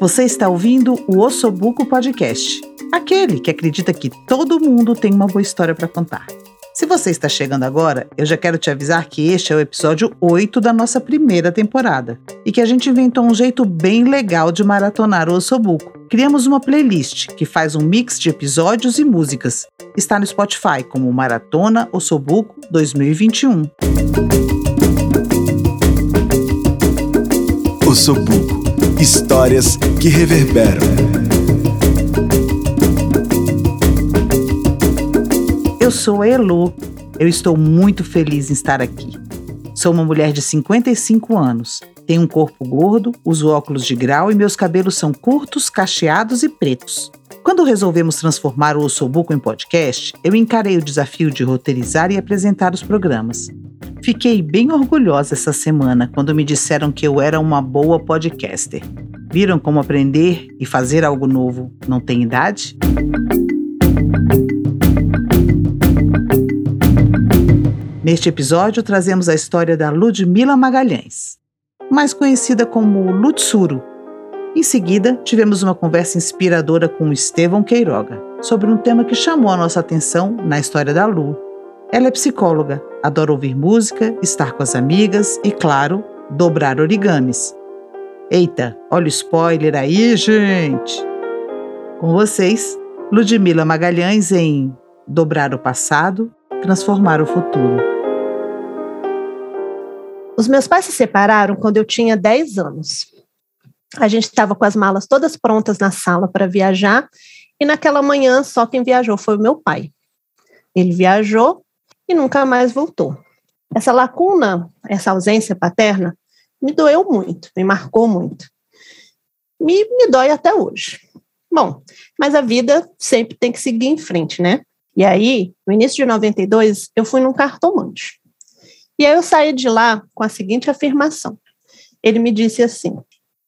Você está ouvindo o Ossobuco Podcast, aquele que acredita que todo mundo tem uma boa história para contar. Se você está chegando agora, eu já quero te avisar que este é o episódio 8 da nossa primeira temporada e que a gente inventou um jeito bem legal de maratonar o Ossobuco. Criamos uma playlist que faz um mix de episódios e músicas. Está no Spotify como Maratona Ossobuco 2021. Ossobuco Histórias que reverberam. Eu sou a Elo. Eu estou muito feliz em estar aqui. Sou uma mulher de 55 anos. Tenho um corpo gordo, uso óculos de grau e meus cabelos são curtos, cacheados e pretos. Quando resolvemos transformar o Ossobuco em podcast, eu encarei o desafio de roteirizar e apresentar os programas. Fiquei bem orgulhosa essa semana quando me disseram que eu era uma boa podcaster. Viram como aprender e fazer algo novo não tem idade? Neste episódio, trazemos a história da Ludmila Magalhães, mais conhecida como Lutsuro. Em seguida, tivemos uma conversa inspiradora com Estevão Queiroga sobre um tema que chamou a nossa atenção na história da Lu. Ela é psicóloga, adora ouvir música, estar com as amigas e, claro, dobrar origamis. Eita, olha o spoiler aí, gente! Com vocês, Ludmila Magalhães em Dobrar o Passado, Transformar o Futuro. Os meus pais se separaram quando eu tinha 10 anos. A gente estava com as malas todas prontas na sala para viajar, e naquela manhã só quem viajou foi o meu pai. Ele viajou e nunca mais voltou. Essa lacuna, essa ausência paterna, me doeu muito, me marcou muito. Me, me dói até hoje. Bom, mas a vida sempre tem que seguir em frente, né? E aí, no início de 92, eu fui num cartomante. E aí eu saí de lá com a seguinte afirmação. Ele me disse assim: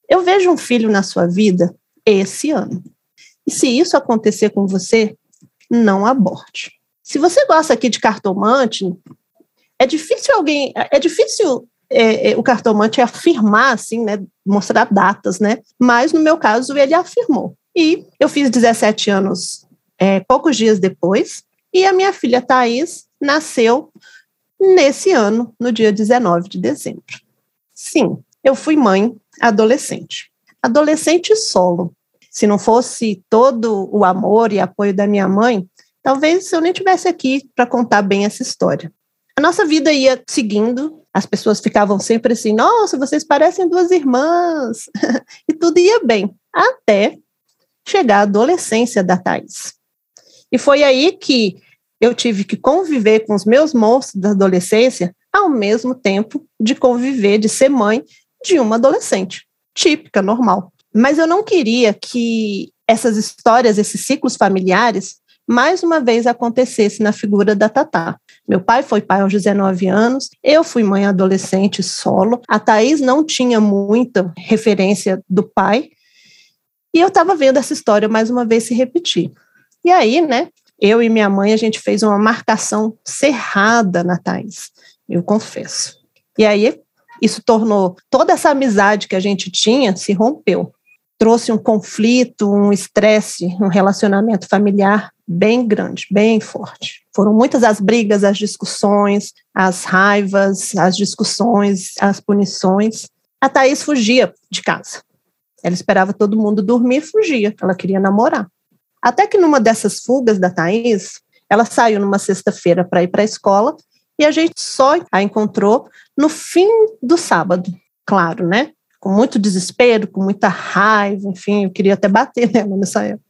Eu vejo um filho na sua vida esse ano. E se isso acontecer com você, não aborte. Se você gosta aqui de cartomante, é difícil alguém, é difícil é, é, o cartomante afirmar, assim, né, mostrar datas, né? Mas no meu caso ele afirmou. E eu fiz 17 anos é, poucos dias depois, e a minha filha Thais nasceu nesse ano, no dia 19 de dezembro. Sim, eu fui mãe adolescente. Adolescente solo. Se não fosse todo o amor e apoio da minha mãe, talvez eu nem tivesse aqui para contar bem essa história. A nossa vida ia seguindo, as pessoas ficavam sempre assim: nossa, vocês parecem duas irmãs, e tudo ia bem, até chegar a adolescência da Thais. E foi aí que eu tive que conviver com os meus monstros da adolescência ao mesmo tempo de conviver, de ser mãe de uma adolescente, típica, normal. Mas eu não queria que essas histórias, esses ciclos familiares, mais uma vez acontecesse na figura da Tatá. Meu pai foi pai aos 19 anos, eu fui mãe adolescente solo, a Thaís não tinha muita referência do pai, e eu estava vendo essa história mais uma vez se repetir. E aí, né, eu e minha mãe, a gente fez uma marcação cerrada na Thais, eu confesso. E aí, isso tornou toda essa amizade que a gente tinha se rompeu. Trouxe um conflito, um estresse, um relacionamento familiar bem grande, bem forte. Foram muitas as brigas, as discussões, as raivas, as discussões, as punições. A Thaís fugia de casa. Ela esperava todo mundo dormir e fugia. Ela queria namorar. Até que numa dessas fugas da Thaís, ela saiu numa sexta-feira para ir para a escola e a gente só a encontrou no fim do sábado, claro, né? Com muito desespero, com muita raiva, enfim, eu queria até bater nela nessa época.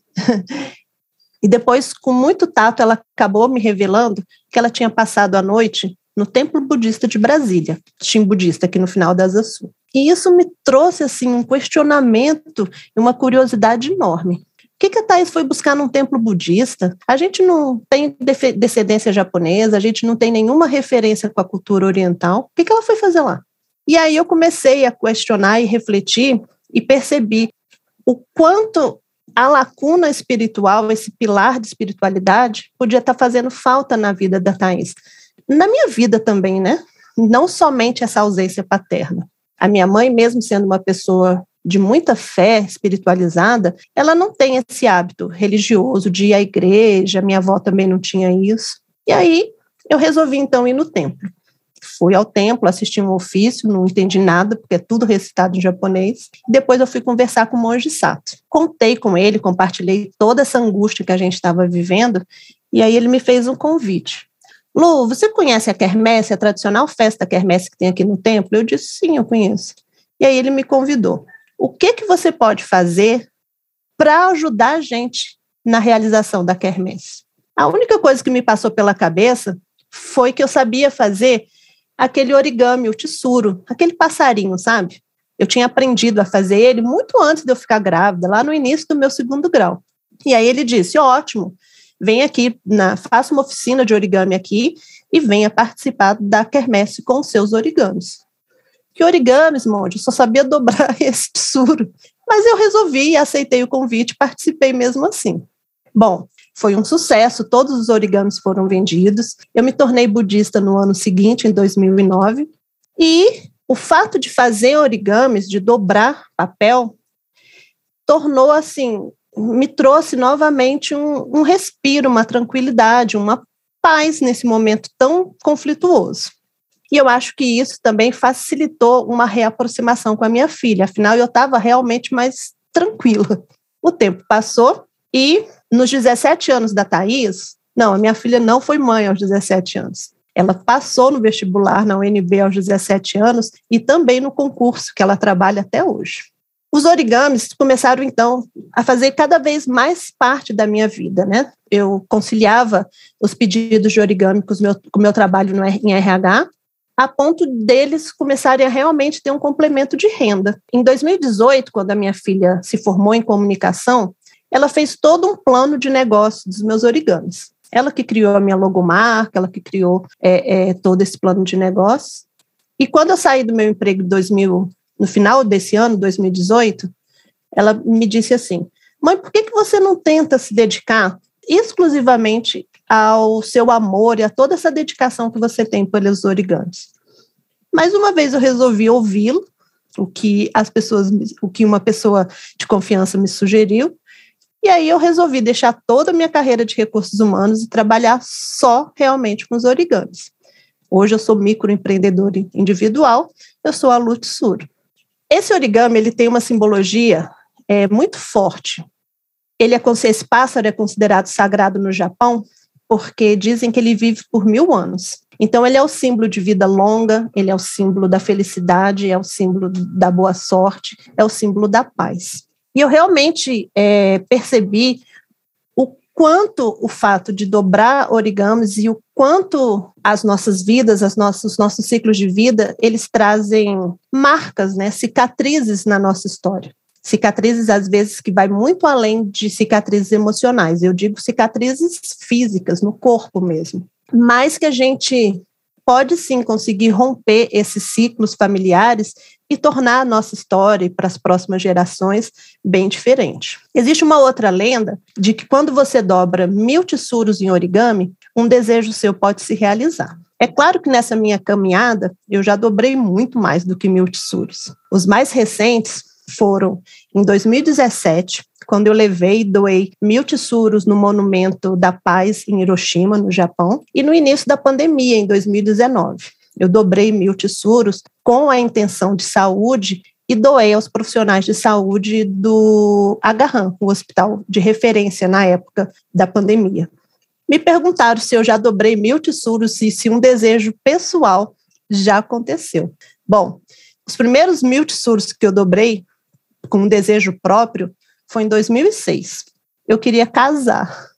E depois, com muito tato, ela acabou me revelando que ela tinha passado a noite no Templo Budista de Brasília, Tim Budista, aqui no final da Asa Sul. E isso me trouxe assim um questionamento e uma curiosidade enorme que, que a Thais foi buscar num templo budista? A gente não tem descendência japonesa, a gente não tem nenhuma referência com a cultura oriental. O que, que ela foi fazer lá? E aí eu comecei a questionar e refletir e percebi o quanto a lacuna espiritual, esse pilar de espiritualidade, podia estar fazendo falta na vida da Thais. Na minha vida também, né? Não somente essa ausência paterna. A minha mãe, mesmo sendo uma pessoa de muita fé espiritualizada, ela não tem esse hábito religioso de ir à igreja, minha avó também não tinha isso. E aí eu resolvi então ir no templo. Fui ao templo, assisti um ofício, não entendi nada, porque é tudo recitado em japonês. Depois eu fui conversar com o monge Sato. Contei com ele, compartilhei toda essa angústia que a gente estava vivendo, e aí ele me fez um convite. Lu, você conhece a quermesse, a tradicional festa quermesse que tem aqui no templo? Eu disse, sim, eu conheço. E aí ele me convidou. O que, que você pode fazer para ajudar a gente na realização da quermesse? A única coisa que me passou pela cabeça foi que eu sabia fazer aquele origami, o tsuru, aquele passarinho, sabe? Eu tinha aprendido a fazer ele muito antes de eu ficar grávida, lá no início do meu segundo grau. E aí ele disse: ótimo, vem aqui, na, faça uma oficina de origami aqui e venha participar da quermesse com seus origamis. Que origamis, monge? Só sabia dobrar esse tsuru. Mas eu resolvi, aceitei o convite, participei mesmo assim. Bom, foi um sucesso, todos os origamis foram vendidos. Eu me tornei budista no ano seguinte, em 2009, e o fato de fazer origamis, de dobrar papel, tornou assim, me trouxe novamente um, um respiro, uma tranquilidade, uma paz nesse momento tão conflituoso. E eu acho que isso também facilitou uma reaproximação com a minha filha, afinal eu estava realmente mais tranquila. O tempo passou e nos 17 anos da Thaís, não, a minha filha não foi mãe aos 17 anos. Ela passou no vestibular na UNB aos 17 anos e também no concurso que ela trabalha até hoje. Os origamis começaram então a fazer cada vez mais parte da minha vida, né? Eu conciliava os pedidos de origami com o meu, com meu trabalho no, em RH, a ponto deles começarem a realmente ter um complemento de renda. Em 2018, quando a minha filha se formou em comunicação, ela fez todo um plano de negócio dos meus origamis. Ela que criou a minha logomarca, ela que criou é, é, todo esse plano de negócio. E quando eu saí do meu emprego em 2000, no final desse ano, 2018, ela me disse assim: Mãe, por que, que você não tenta se dedicar exclusivamente ao seu amor e a toda essa dedicação que você tem pelos origamis? Mais uma vez eu resolvi ouvi-lo, o que as pessoas, o que uma pessoa de confiança me sugeriu, e aí eu resolvi deixar toda a minha carreira de recursos humanos e trabalhar só realmente com os origamis. Hoje eu sou microempreendedora individual, eu sou a Lutsuro. Esse origami ele tem uma simbologia é, muito forte. Ele é esse pássaro é considerado sagrado no Japão porque dizem que ele vive por mil anos. Então ele é o símbolo de vida longa, ele é o símbolo da felicidade, é o símbolo da boa sorte, é o símbolo da paz. E eu realmente é, percebi o quanto o fato de dobrar origamis e o quanto as nossas vidas, as nossos, os nossos ciclos de vida, eles trazem marcas, né, cicatrizes na nossa história. Cicatrizes, às vezes, que vai muito além de cicatrizes emocionais. Eu digo cicatrizes físicas, no corpo mesmo. Mas que a gente pode sim conseguir romper esses ciclos familiares e tornar a nossa história para as próximas gerações bem diferente. Existe uma outra lenda de que quando você dobra mil tesouros em origami, um desejo seu pode se realizar. É claro que nessa minha caminhada eu já dobrei muito mais do que mil tesouros. Os mais recentes foram em 2017, quando eu levei e doei mil tesouros no Monumento da Paz em Hiroshima, no Japão, e no início da pandemia, em 2019. Eu dobrei mil tesouros com a intenção de saúde e doei aos profissionais de saúde do Agarran, o hospital de referência na época da pandemia. Me perguntaram se eu já dobrei mil tesouros e se um desejo pessoal já aconteceu. Bom, os primeiros mil tesouros que eu dobrei com um desejo próprio foi em 2006. Eu queria casar.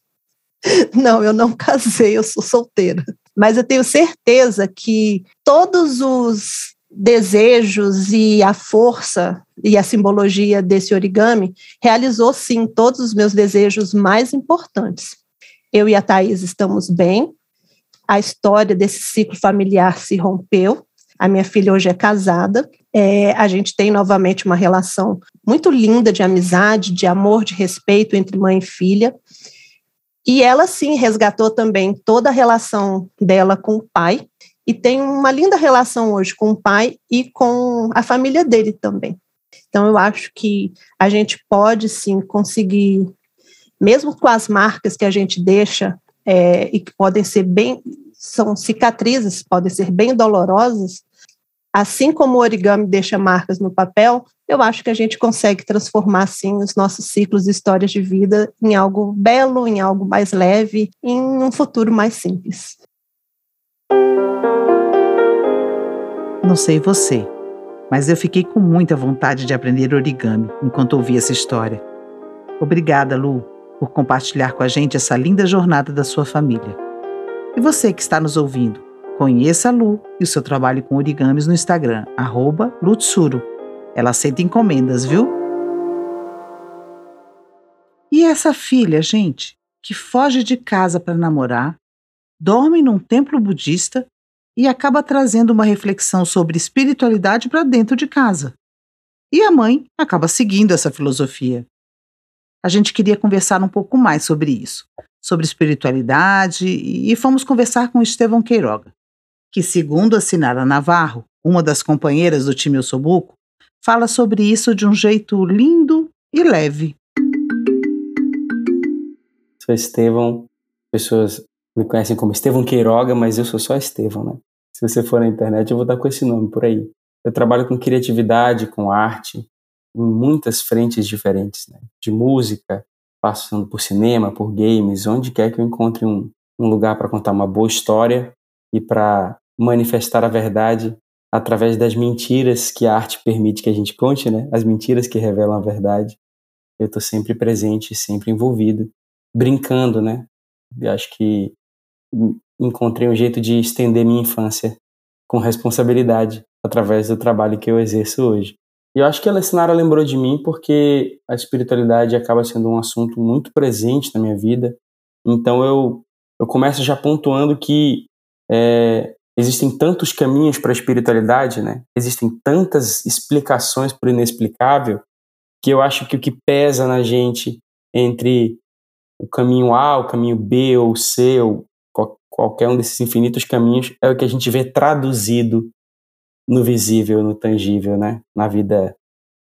Não, eu não casei, eu sou solteira. Mas eu tenho certeza que todos os desejos e a força e a simbologia desse origami realizou sim todos os meus desejos mais importantes. Eu e a Thais estamos bem, a história desse ciclo familiar se rompeu, a minha filha hoje é casada, é, a gente tem novamente uma relação muito linda de amizade, de amor, de respeito entre mãe e filha. E ela sim resgatou também toda a relação dela com o pai e tem uma linda relação hoje com o pai e com a família dele também. Então, eu acho que a gente pode sim conseguir, mesmo com as marcas que a gente deixa, é, e que podem ser bem, são cicatrizes, podem ser bem dolorosas, assim como o origami deixa marcas no papel, eu acho que a gente consegue transformar, sim, os nossos ciclos e histórias de vida em algo belo, em algo mais leve, em um futuro mais simples. Não sei você, mas eu fiquei com muita vontade de aprender origami enquanto ouvi essa história. Obrigada, Lu, por compartilhar com a gente essa linda jornada da sua família. E você que está nos ouvindo, conheça a Lu e o seu trabalho com origamis no Instagram, arroba Lutsuro. Ela aceita encomendas, viu? E essa filha, gente, que foge de casa para namorar, dorme num templo budista e acaba trazendo uma reflexão sobre espiritualidade para dentro de casa. E a mãe acaba seguindo essa filosofia. A gente queria conversar um pouco mais sobre isso, sobre espiritualidade, e fomos conversar com Estevão Queiroga, que, segundo a Sinara Navarro, uma das companheiras do time Osobuco, fala sobre isso de um jeito lindo e leve. Sou Estevão, pessoas me conhecem como Estevão Queiroga, mas eu sou só Estevão, né? Se você for na internet, eu vou estar com esse nome por aí. Eu trabalho com criatividade, com arte, em muitas frentes diferentes, né? de música, passando por cinema, por games, onde quer que eu encontre um, um lugar para contar uma boa história e para manifestar a verdade através das mentiras que a arte permite que a gente conte, né? As mentiras que revelam a verdade. Eu estou sempre presente, sempre envolvido, brincando, né? Eu acho que encontrei um jeito de estender minha infância com responsabilidade através do trabalho que eu exerço hoje. E eu acho que a Lessinara lembrou de mim porque a espiritualidade acaba sendo um assunto muito presente na minha vida. Então eu, eu começo já pontuando que é, existem tantos caminhos para a espiritualidade, né? existem tantas explicações para o inexplicável, que eu acho que o que pesa na gente entre o caminho A, o caminho B ou C, ou qualquer um desses infinitos caminhos, é o que a gente vê traduzido no visível, no tangível, né? Na vida,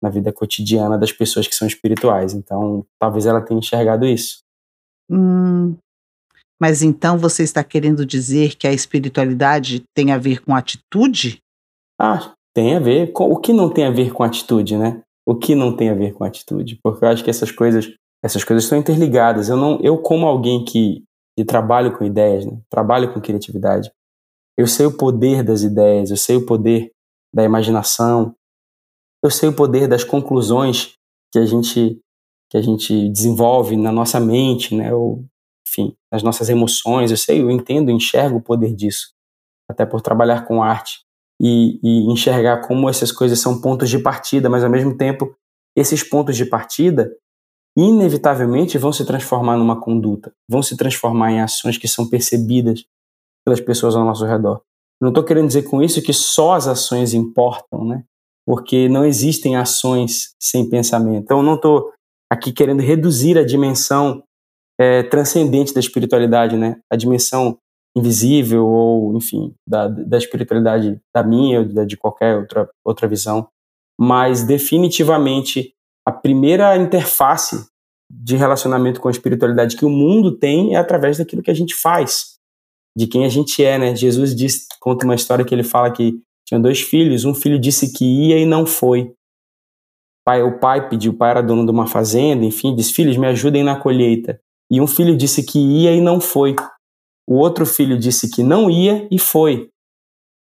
na vida cotidiana das pessoas que são espirituais. Então, talvez ela tenha enxergado isso. Hum, mas então você está querendo dizer que a espiritualidade tem a ver com atitude? Ah, tem a ver. Com, o que não tem a ver com atitude, né? O que não tem a ver com atitude? Porque eu acho que essas coisas, essas coisas estão interligadas. Eu não, eu como alguém que de trabalho com ideias, né? trabalho com criatividade, eu sei o poder das ideias, eu sei o poder da imaginação, eu sei o poder das conclusões que a gente que a gente desenvolve na nossa mente, né? Ou, enfim, nas nossas emoções. Eu sei, eu entendo, enxergo o poder disso, até por trabalhar com arte e, e enxergar como essas coisas são pontos de partida, mas ao mesmo tempo esses pontos de partida inevitavelmente vão se transformar numa conduta, vão se transformar em ações que são percebidas pelas pessoas ao nosso redor. Não estou querendo dizer com isso que só as ações importam, né? Porque não existem ações sem pensamento. Então, não estou aqui querendo reduzir a dimensão é, transcendente da espiritualidade, né? A dimensão invisível ou, enfim, da, da espiritualidade da minha ou de qualquer outra, outra visão. Mas, definitivamente, a primeira interface de relacionamento com a espiritualidade que o mundo tem é através daquilo que a gente faz de quem a gente é, né? Jesus diz, conta uma história que ele fala que tinha dois filhos, um filho disse que ia e não foi. Pai, o pai pediu, o pai era dono de uma fazenda, enfim, disse: "Filhos, me ajudem na colheita". E um filho disse que ia e não foi. O outro filho disse que não ia e foi.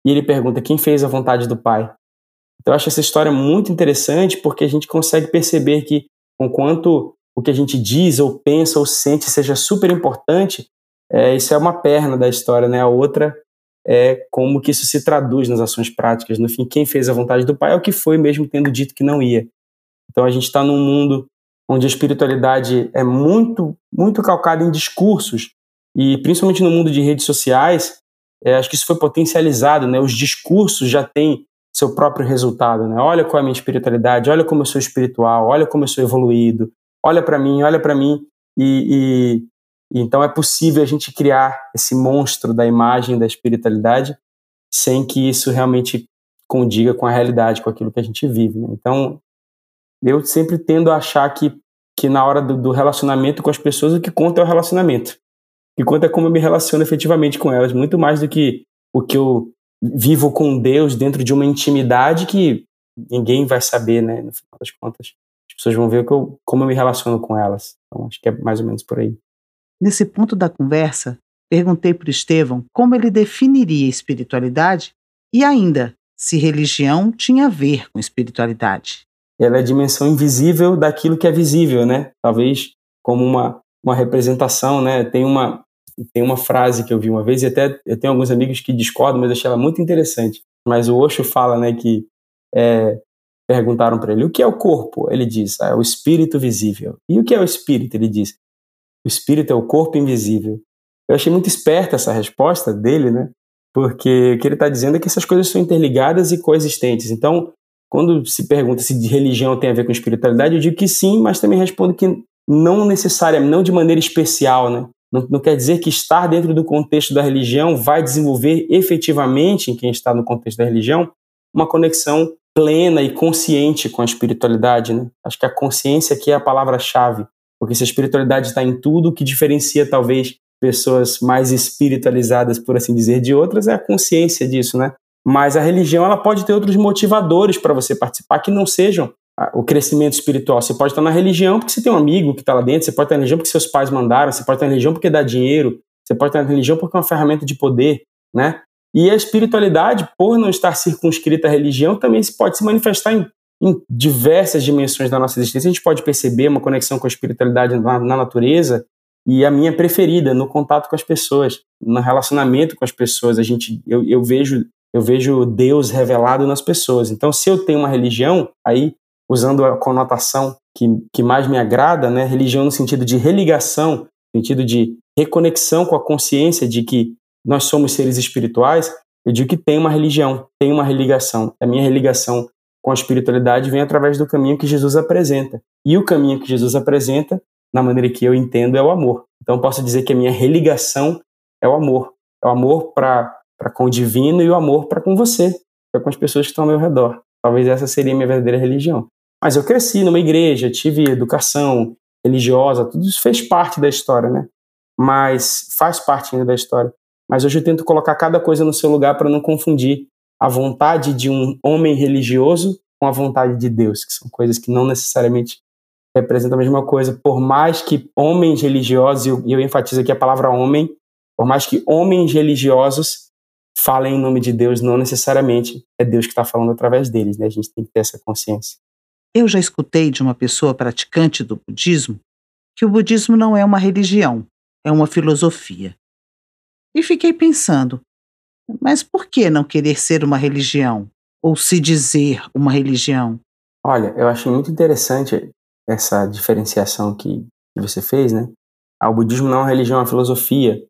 E ele pergunta: "Quem fez a vontade do pai?" Então eu acho essa história muito interessante porque a gente consegue perceber que, enquanto o que a gente diz ou pensa ou sente seja super importante, é, isso é uma perna da história, né? A outra é como que isso se traduz nas ações práticas. No fim, quem fez a vontade do Pai é o que foi, mesmo tendo dito que não ia. Então a gente está num mundo onde a espiritualidade é muito, muito calcada em discursos e principalmente no mundo de redes sociais, é, acho que isso foi potencializado, né? Os discursos já têm seu próprio resultado, né? Olha qual é a minha espiritualidade, olha como eu sou espiritual, olha como eu sou evoluído, olha para mim, olha para mim e, então é possível a gente criar esse monstro da imagem da espiritualidade sem que isso realmente condiga com a realidade, com aquilo que a gente vive. Né? Então Eu sempre tendo a achar que, que na hora do, do relacionamento com as pessoas, o que conta é o relacionamento. O que conta é como eu me relaciono efetivamente com elas, muito mais do que o que eu vivo com Deus dentro de uma intimidade que ninguém vai saber, né? No final das contas, as pessoas vão ver eu, como eu me relaciono com elas. Então, acho que é mais ou menos por aí. Nesse ponto da conversa, perguntei para o Estevão como ele definiria espiritualidade e ainda se religião tinha a ver com espiritualidade. Ela é a dimensão invisível daquilo que é visível, né? Talvez como uma, uma representação, né? Tem uma, tem uma frase que eu vi uma vez, e até eu tenho alguns amigos que discordam, mas eu achei ela muito interessante. Mas o Osho fala, né, que é, perguntaram para ele o que é o corpo. Ele diz, ah, é o espírito visível. E o que é o espírito? Ele diz, o espírito é o corpo invisível. Eu achei muito esperta essa resposta dele, né? Porque o que ele está dizendo é que essas coisas são interligadas e coexistentes. Então, quando se pergunta se religião tem a ver com espiritualidade, eu digo que sim, mas também respondo que não necessariamente, não de maneira especial, né? Não, não, quer dizer que estar dentro do contexto da religião vai desenvolver efetivamente, em quem está no contexto da religião, uma conexão plena e consciente com a espiritualidade. Né? Acho que a consciência aqui é a palavra-chave, porque se a espiritualidade está em tudo, o que diferencia talvez pessoas mais espiritualizadas, por assim dizer, de outras é a consciência disso, né? Mas a religião ela pode ter outros motivadores para você participar que não sejam o crescimento espiritual. Você pode estar na religião porque você tem um amigo que está lá dentro, você pode estar na religião porque seus pais mandaram, você pode estar na religião porque dá dinheiro, você pode estar na religião porque é uma ferramenta de poder, né? E a espiritualidade, por não estar circunscrita à religião, também pode se manifestar em, em diversas dimensões da nossa existência. A gente pode perceber uma conexão com a espiritualidade na, na natureza e a minha preferida no contato com as pessoas, no relacionamento com as pessoas. A gente, eu, eu vejo eu vejo Deus revelado nas pessoas. Então, se eu tenho uma religião, aí usando a conotação que, que mais me agrada, né, religião no sentido de religação, no sentido de reconexão com a consciência de que nós somos seres espirituais, eu digo que tem uma religião, tem uma religação. A minha religação com a espiritualidade vem através do caminho que Jesus apresenta. E o caminho que Jesus apresenta, na maneira que eu entendo, é o amor. Então posso dizer que a minha religação é o amor. É o amor para com o divino e o amor para com você, para com as pessoas que estão ao meu redor. Talvez essa seria a minha verdadeira religião. Mas eu cresci numa igreja, tive educação religiosa, tudo isso fez parte da história, né? Mas faz parte ainda da história. Mas hoje eu tento colocar cada coisa no seu lugar para não confundir a vontade de um homem religioso com a vontade de Deus, que são coisas que não necessariamente representam a mesma coisa. Por mais que homens religiosos, e eu enfatizo aqui a palavra homem, por mais que homens religiosos falem em nome de Deus, não necessariamente é Deus que está falando através deles, né? A gente tem que ter essa consciência. Eu já escutei de uma pessoa praticante do budismo que o budismo não é uma religião, é uma filosofia. E fiquei pensando, mas por que não querer ser uma religião? Ou se dizer uma religião? Olha, eu achei muito interessante essa diferenciação que, que você fez, né? Ah, o budismo não é uma religião, é uma filosofia.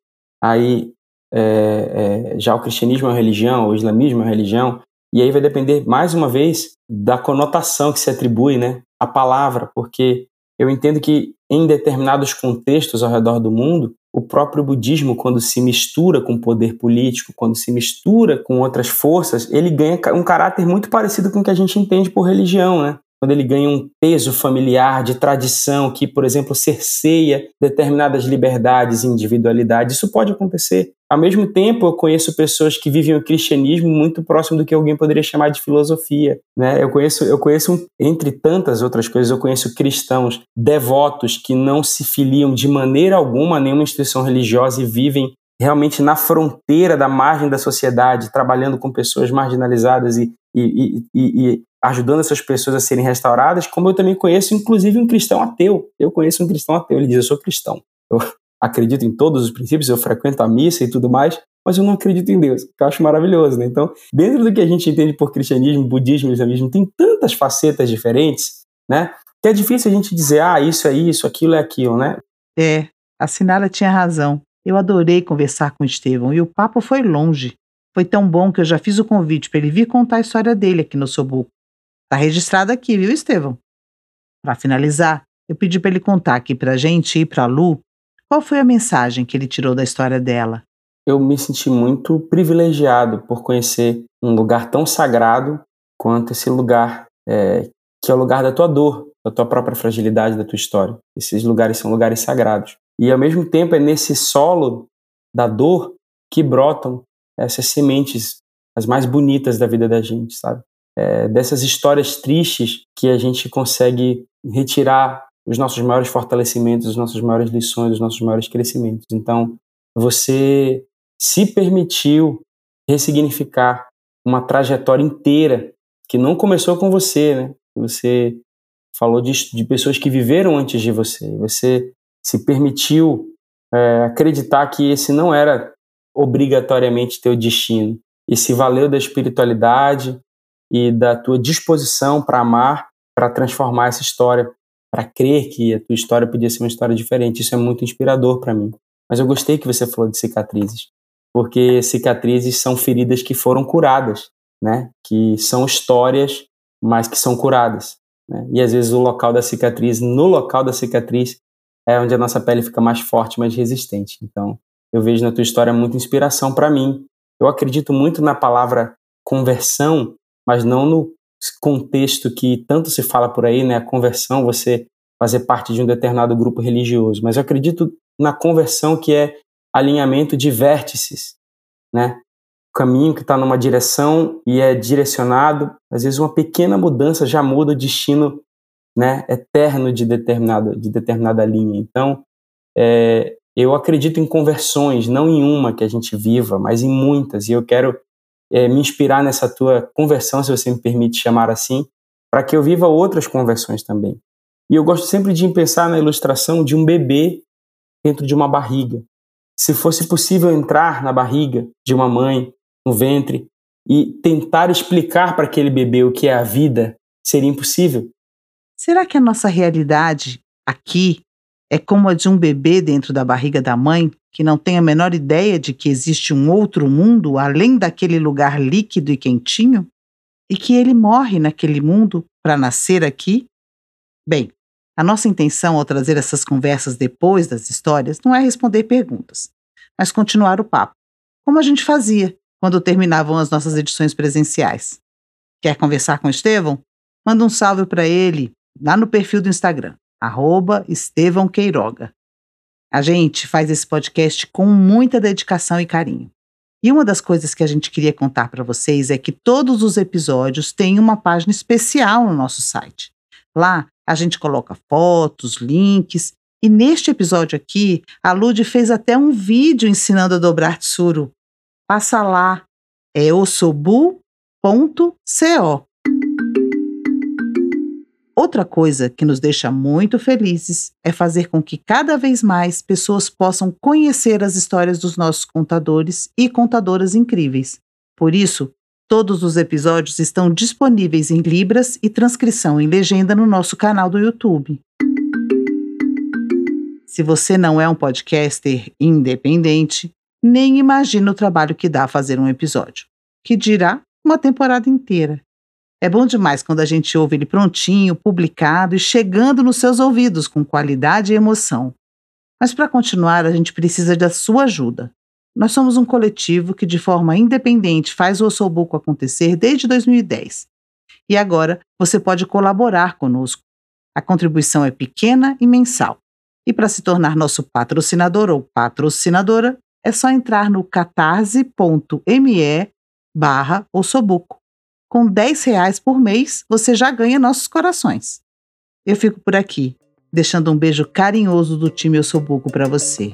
Aí, é, é, já o cristianismo é uma religião, o islamismo é uma religião. E aí vai depender, mais uma vez, da conotação que se atribui né, à palavra, porque eu entendo que em determinados contextos ao redor do mundo, o próprio budismo, quando se mistura com o poder político, quando se mistura com outras forças, ele ganha um caráter muito parecido com o que a gente entende por religião, né? Quando ele ganha um peso familiar de tradição que, por exemplo, cerceia determinadas liberdades e individualidades, isso pode acontecer. Ao mesmo tempo, eu conheço pessoas que vivem o cristianismo muito próximo do que alguém poderia chamar de filosofia. Né? Eu conheço, eu conheço, entre tantas outras coisas, eu conheço cristãos devotos que não se filiam de maneira alguma a nenhuma instituição religiosa e vivem realmente na fronteira da margem da sociedade, trabalhando com pessoas marginalizadas e, e, e, e, ajudando essas pessoas a serem restauradas, como eu também conheço, inclusive, um cristão ateu. Eu conheço um cristão ateu, ele diz: Eu sou cristão. Eu, acredito em todos os princípios, eu frequento a missa e tudo mais, mas eu não acredito em Deus, que eu acho maravilhoso, né? Então, dentro do que a gente entende por cristianismo, budismo islamismo, tem tantas facetas diferentes, né? Que é difícil a gente dizer, ah, isso é isso, aquilo é aquilo, né? É, a Sinara tinha razão. Eu adorei conversar com o Estevão e o papo foi longe. Foi tão bom que eu já fiz o convite para ele vir contar a história dele aqui no Sobuco. Tá registrado aqui, viu, Estevão? Para finalizar, eu pedi para ele contar aqui para a gente e para a Lu qual foi a mensagem que ele tirou da história dela? Eu me senti muito privilegiado por conhecer um lugar tão sagrado quanto esse lugar é, que é o lugar da tua dor, da tua própria fragilidade, da tua história. Esses lugares são lugares sagrados. E ao mesmo tempo é nesse solo da dor que brotam essas sementes as mais bonitas da vida da gente, sabe? É, dessas histórias tristes que a gente consegue retirar os nossos maiores fortalecimentos, as nossas maiores lições, os nossos maiores crescimentos. Então, você se permitiu ressignificar uma trajetória inteira que não começou com você, né? Você falou de, de pessoas que viveram antes de você. Você se permitiu é, acreditar que esse não era obrigatoriamente teu destino e se valeu da espiritualidade e da tua disposição para amar, para transformar essa história, para crer que a tua história podia ser uma história diferente. Isso é muito inspirador para mim. Mas eu gostei que você falou de cicatrizes, porque cicatrizes são feridas que foram curadas, né? Que são histórias, mas que são curadas. Né? E às vezes o local da cicatriz, no local da cicatriz, é onde a nossa pele fica mais forte, mais resistente. Então, eu vejo na tua história muita inspiração para mim. Eu acredito muito na palavra conversão, mas não no contexto que tanto se fala por aí, né? A conversão, você fazer parte de um determinado grupo religioso. Mas eu acredito na conversão que é alinhamento de vértices, né? caminho que está numa direção e é direcionado, às vezes uma pequena mudança já muda o destino né, eterno de determinada, de determinada linha. Então, é, eu acredito em conversões, não em uma que a gente viva, mas em muitas, e eu quero é, me inspirar nessa tua conversão, se você me permite chamar assim, para que eu viva outras conversões também. E eu gosto sempre de pensar na ilustração de um bebê dentro de uma barriga. Se fosse possível entrar na barriga de uma mãe no ventre e tentar explicar para aquele bebê o que é a vida seria impossível. Será que a nossa realidade aqui é como a de um bebê dentro da barriga da mãe que não tem a menor ideia de que existe um outro mundo além daquele lugar líquido e quentinho? E que ele morre naquele mundo para nascer aqui? Bem, a nossa intenção ao trazer essas conversas depois das histórias não é responder perguntas, mas continuar o papo, como a gente fazia quando terminavam as nossas edições presenciais. Quer conversar com Estevão? Manda um salve para ele lá no perfil do Instagram, arroba Estevão Queiroga. A gente faz esse podcast com muita dedicação e carinho. E uma das coisas que a gente queria contar para vocês é que todos os episódios têm uma página especial no nosso site. Lá a gente coloca fotos, links, e neste episódio aqui, a Lud fez até um vídeo ensinando a dobrar tsuru, Passa lá, é osobu.co. Outra coisa que nos deixa muito felizes é fazer com que cada vez mais pessoas possam conhecer as histórias dos nossos contadores e contadoras incríveis. Por isso, todos os episódios estão disponíveis em Libras e transcrição em legenda no nosso canal do YouTube. Se você não é um podcaster independente, nem imagina o trabalho que dá fazer um episódio. Que dirá uma temporada inteira. É bom demais quando a gente ouve ele prontinho, publicado e chegando nos seus ouvidos com qualidade e emoção. Mas para continuar, a gente precisa da sua ajuda. Nós somos um coletivo que, de forma independente, faz o Ossobuco acontecer desde 2010. E agora você pode colaborar conosco. A contribuição é pequena e mensal. E para se tornar nosso patrocinador ou patrocinadora, é só entrar no catarse.me barra ossobuco. Com 10 reais por mês, você já ganha nossos corações. Eu fico por aqui, deixando um beijo carinhoso do time Ossobuco para você.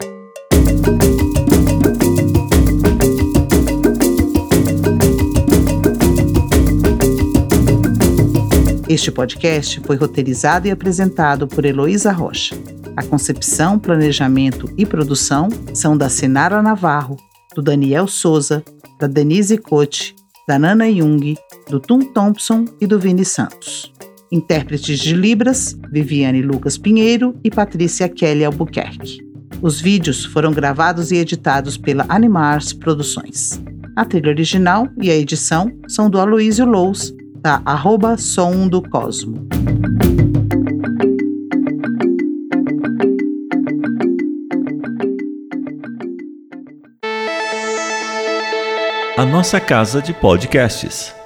Este podcast foi roteirizado e apresentado por Heloísa Rocha. A concepção, planejamento e produção são da Sinara Navarro, do Daniel Souza, da Denise Cote, da Nana Jung, do Tum Thompson e do Vini Santos. Intérpretes de Libras, Viviane Lucas Pinheiro e Patrícia Kelly Albuquerque. Os vídeos foram gravados e editados pela Animars Produções. A trilha original e a edição são do Aloysio Lous, da arroba Som do Cosmo. a nossa casa de podcasts.